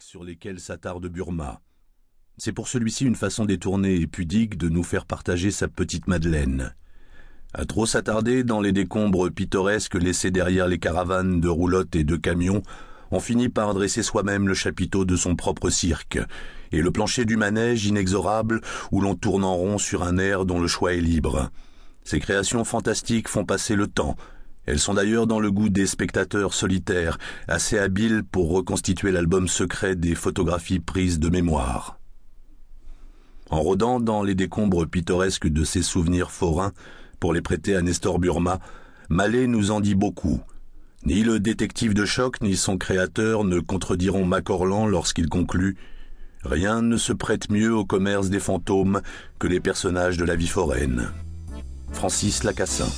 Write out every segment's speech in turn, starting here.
sur lesquels s'attarde Burma. C'est pour celui-ci une façon détournée et pudique de nous faire partager sa petite Madeleine. À trop s'attarder dans les décombres pittoresques laissés derrière les caravanes de roulottes et de camions, on finit par dresser soi-même le chapiteau de son propre cirque, et le plancher du manège inexorable où l'on tourne en rond sur un air dont le choix est libre. Ces créations fantastiques font passer le temps, elles sont d'ailleurs dans le goût des spectateurs solitaires, assez habiles pour reconstituer l'album secret des photographies prises de mémoire. En rôdant dans les décombres pittoresques de ces souvenirs forains, pour les prêter à Nestor Burma, Mallet nous en dit beaucoup. Ni le détective de choc ni son créateur ne contrediront Macorlan lorsqu'il conclut Rien ne se prête mieux au commerce des fantômes que les personnages de la vie foraine. Francis Lacassin.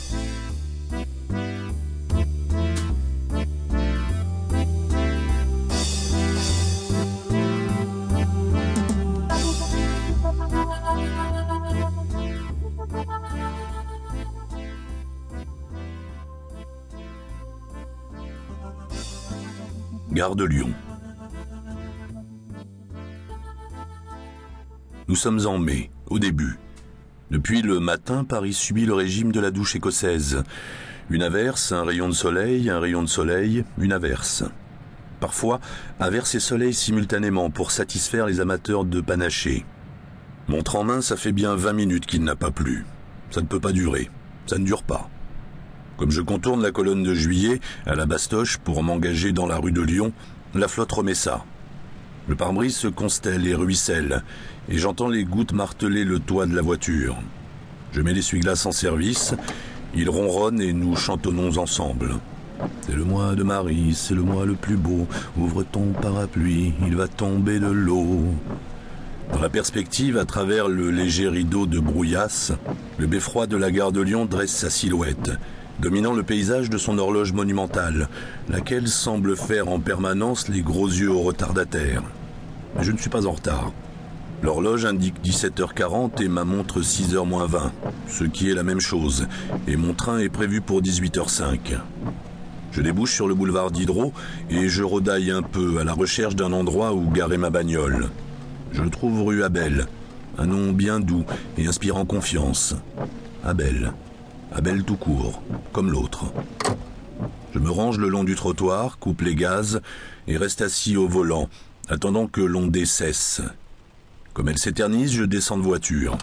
De Lyon. Nous sommes en mai, au début. Depuis le matin, Paris subit le régime de la douche écossaise. Une averse, un rayon de soleil, un rayon de soleil, une averse. Parfois, averse et soleil simultanément pour satisfaire les amateurs de panaché. Montre en main, ça fait bien vingt minutes qu'il n'a pas plu. Ça ne peut pas durer. Ça ne dure pas. Comme je contourne la colonne de juillet, à la bastoche, pour m'engager dans la rue de Lyon, la flotte remet ça. Le pare-brise se constelle et ruisselle, et j'entends les gouttes marteler le toit de la voiture. Je mets l'essuie-glace en service, il ronronne et nous chantonnons ensemble. C'est le mois de Marie, c'est le mois le plus beau, ouvre ton parapluie, il va tomber de l'eau. Dans la perspective, à travers le léger rideau de brouillasse, le beffroi de la gare de Lyon dresse sa silhouette, dominant le paysage de son horloge monumentale, laquelle semble faire en permanence les gros yeux au retardataire. Mais je ne suis pas en retard. L'horloge indique 17h40 et ma montre 6h moins 20, ce qui est la même chose, et mon train est prévu pour 18h05. Je débouche sur le boulevard Diderot et je rodaille un peu à la recherche d'un endroit où garer ma bagnole. Je trouve rue Abel, un nom bien doux et inspirant confiance. Abel. Abel tout court, comme l'autre. Je me range le long du trottoir, coupe les gaz et reste assis au volant, attendant que l'ondée cesse. Comme elle s'éternise, je descends de voiture.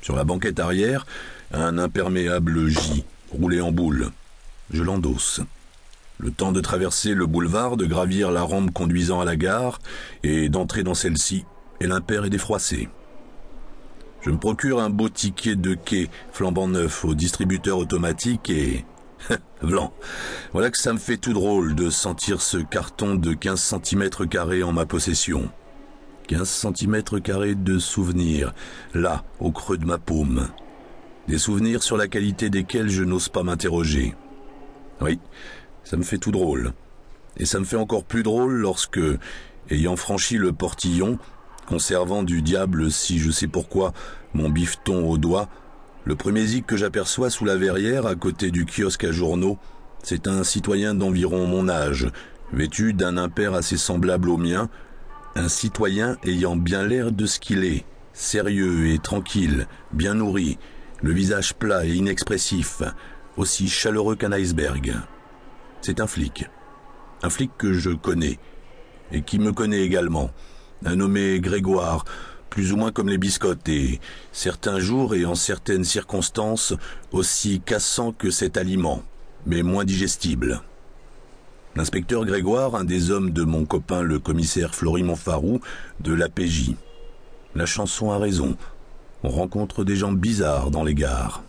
Sur la banquette arrière, un imperméable J, roulé en boule. Je l'endosse. Le temps de traverser le boulevard, de gravir la rampe conduisant à la gare et d'entrer dans celle-ci, et l'impair est défroissé. Je me procure un beau ticket de quai flambant neuf au distributeur automatique et... Blanc. Voilà que ça me fait tout drôle de sentir ce carton de 15 cm carrés en ma possession. 15 cm carrés de souvenirs, là, au creux de ma paume. Des souvenirs sur la qualité desquels je n'ose pas m'interroger. Oui, ça me fait tout drôle. Et ça me fait encore plus drôle lorsque, ayant franchi le portillon, conservant du diable, si je sais pourquoi, mon bifton au doigt, le premier zik que j'aperçois sous la verrière, à côté du kiosque à journaux, c'est un citoyen d'environ mon âge, vêtu d'un impair assez semblable au mien, un citoyen ayant bien l'air de ce qu'il est, sérieux et tranquille, bien nourri, le visage plat et inexpressif, aussi chaleureux qu'un iceberg. C'est un flic. Un flic que je connais, et qui me connaît également, un nommé Grégoire, plus ou moins comme les biscottes, et certains jours et en certaines circonstances aussi cassant que cet aliment, mais moins digestible. L'inspecteur Grégoire, un des hommes de mon copain le commissaire Florimond Farou, de l'APJ. La chanson a raison. On rencontre des gens bizarres dans les gares.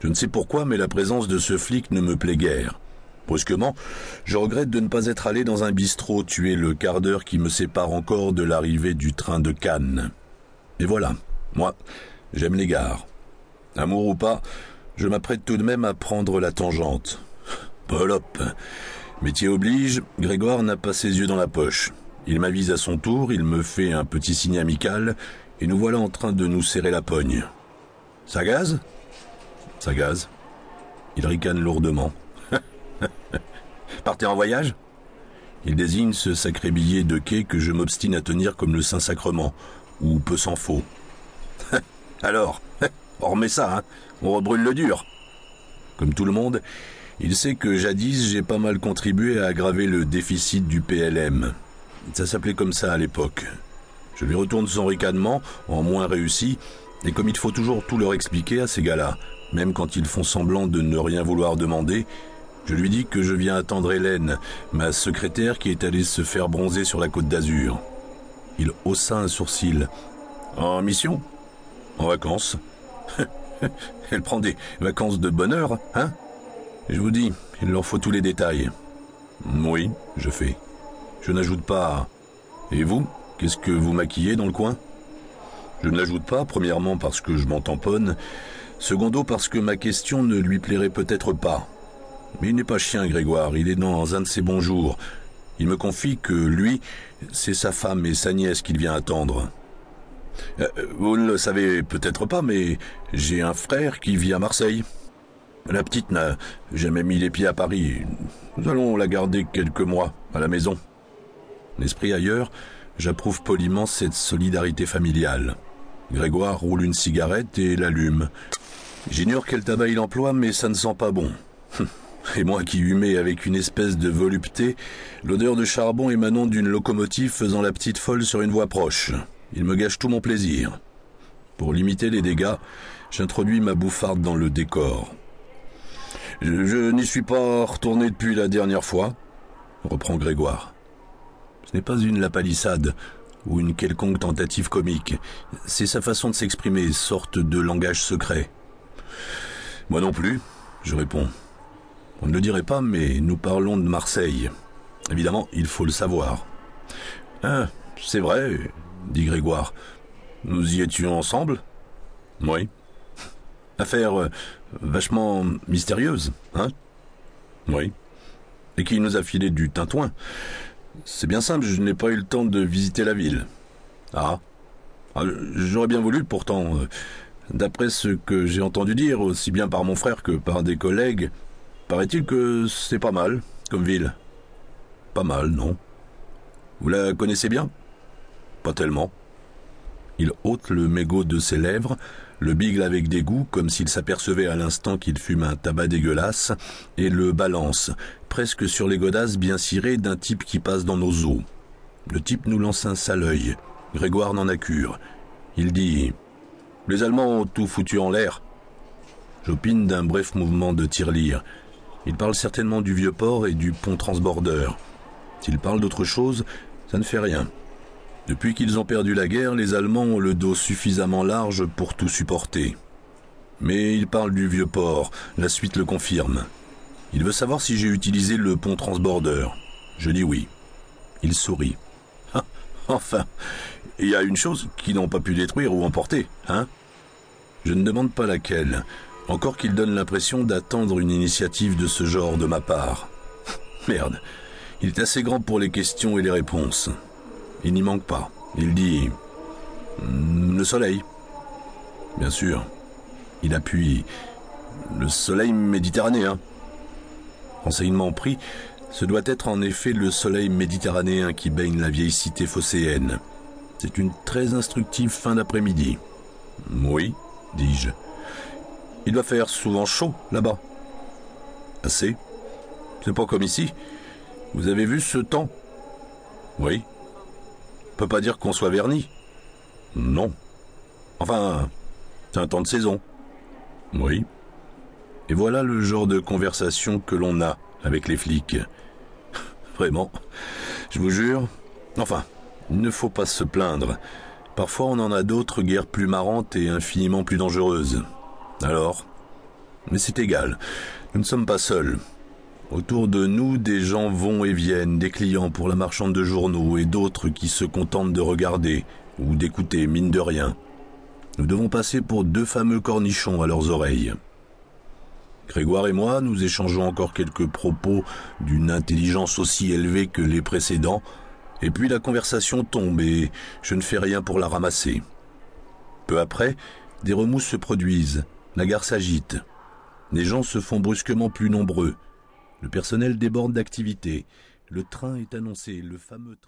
Je ne sais pourquoi, mais la présence de ce flic ne me plaît guère. Brusquement, je regrette de ne pas être allé dans un bistrot tuer le quart d'heure qui me sépare encore de l'arrivée du train de Cannes. Et voilà, moi, j'aime les gares. Amour ou pas, je m'apprête tout de même à prendre la tangente. Polop. Métier oblige, Grégoire n'a pas ses yeux dans la poche. Il m'avise à son tour, il me fait un petit signe amical, et nous voilà en train de nous serrer la pogne. Ça gaz? Ça gaz. Il ricane lourdement. Partez en voyage? Il désigne ce sacré billet de quai que je m'obstine à tenir comme le Saint-Sacrement, ou peu s'en faut. Alors, on remet ça, hein on rebrûle le dur. Comme tout le monde, il sait que jadis j'ai pas mal contribué à aggraver le déficit du PLM. Ça s'appelait comme ça à l'époque. Je lui retourne son ricanement, en moins réussi, et comme il faut toujours tout leur expliquer à ces gars-là, même quand ils font semblant de ne rien vouloir demander, je lui dis que je viens attendre Hélène, ma secrétaire qui est allée se faire bronzer sur la côte d'Azur. Il haussa un sourcil. En mission? En vacances? Elle prend des vacances de bonheur, hein? Je vous dis, il leur faut tous les détails. Oui, je fais. Je n'ajoute pas. Et vous Qu'est-ce que vous maquillez dans le coin? Je ne l'ajoute pas, premièrement parce que je m'en tamponne, secondo parce que ma question ne lui plairait peut-être pas. Mais il n'est pas chien, Grégoire, il est dans un de ses bons jours. Il me confie que lui, c'est sa femme et sa nièce qu'il vient attendre. Euh, vous ne le savez peut-être pas, mais j'ai un frère qui vit à Marseille. La petite n'a jamais mis les pieds à Paris. Nous allons la garder quelques mois à la maison. L'esprit ailleurs, J'approuve poliment cette solidarité familiale. Grégoire roule une cigarette et l'allume. J'ignore quel tabac il emploie, mais ça ne sent pas bon. Et moi qui humais avec une espèce de volupté, l'odeur de charbon émanant d'une locomotive faisant la petite folle sur une voie proche. Il me gâche tout mon plaisir. Pour limiter les dégâts, j'introduis ma bouffarde dans le décor. Je, n'y suis pas retourné depuis la dernière fois, reprend Grégoire. Ce n'est pas une lapalissade ou une quelconque tentative comique. C'est sa façon de s'exprimer, sorte de langage secret. Moi non plus, je réponds. On ne le dirait pas, mais nous parlons de Marseille. Évidemment, il faut le savoir. Ah, c'est vrai, dit Grégoire. Nous y étions ensemble? Oui. Affaire euh, vachement mystérieuse, hein? Oui. Et qui nous a filé du tintouin. C'est bien simple, je n'ai pas eu le temps de visiter la ville. Ah. ah j'aurais bien voulu, pourtant. Euh, d'après ce que j'ai entendu dire, aussi bien par mon frère que par des collègues, paraît-il que c'est pas mal, comme ville. Pas mal, non. Vous la connaissez bien? Pas tellement. Il ôte le mégot de ses lèvres, le bigle avec dégoût, comme s'il s'apercevait à l'instant qu'il fume un tabac dégueulasse, et le balance, presque sur les godasses bien cirées d'un type qui passe dans nos eaux. Le type nous lance un sale œil. Grégoire n'en a cure. Il dit Les Allemands ont tout foutu en l'air. J'opine d'un bref mouvement de tirelire. Il parle certainement du vieux port et du pont transbordeur. S'il parle d'autre chose, ça ne fait rien. Depuis qu'ils ont perdu la guerre, les Allemands ont le dos suffisamment large pour tout supporter. Mais il parle du vieux port, la suite le confirme. Il veut savoir si j'ai utilisé le pont transbordeur. Je dis oui. Il sourit. Ah, enfin, il y a une chose qu'ils n'ont pas pu détruire ou emporter, hein? Je ne demande pas laquelle, encore qu'il donne l'impression d'attendre une initiative de ce genre de ma part. Merde, il est assez grand pour les questions et les réponses. Il n'y manque pas. Il dit Le soleil. Bien sûr. Il appuie Le soleil méditerranéen. Renseignement pris, ce doit être en effet le soleil méditerranéen qui baigne la vieille cité phocéenne. C'est une très instructive fin d'après-midi. Oui, dis-je. Il doit faire souvent chaud là-bas. Assez. C'est pas comme ici. Vous avez vu ce temps? Oui peut pas dire qu'on soit verni. Non. Enfin, c'est un temps de saison. Oui. Et voilà le genre de conversation que l'on a avec les flics. Vraiment, je vous jure. Enfin, il ne faut pas se plaindre. Parfois on en a d'autres guerres plus marrantes et infiniment plus dangereuses. Alors Mais c'est égal. Nous ne sommes pas seuls. Autour de nous, des gens vont et viennent, des clients pour la marchande de journaux et d'autres qui se contentent de regarder ou d'écouter, mine de rien. Nous devons passer pour deux fameux cornichons à leurs oreilles. Grégoire et moi, nous échangeons encore quelques propos d'une intelligence aussi élevée que les précédents, et puis la conversation tombe et je ne fais rien pour la ramasser. Peu après, des remous se produisent, la gare s'agite. Les gens se font brusquement plus nombreux, le personnel déborde d'activité. Le train est annoncé, le fameux train.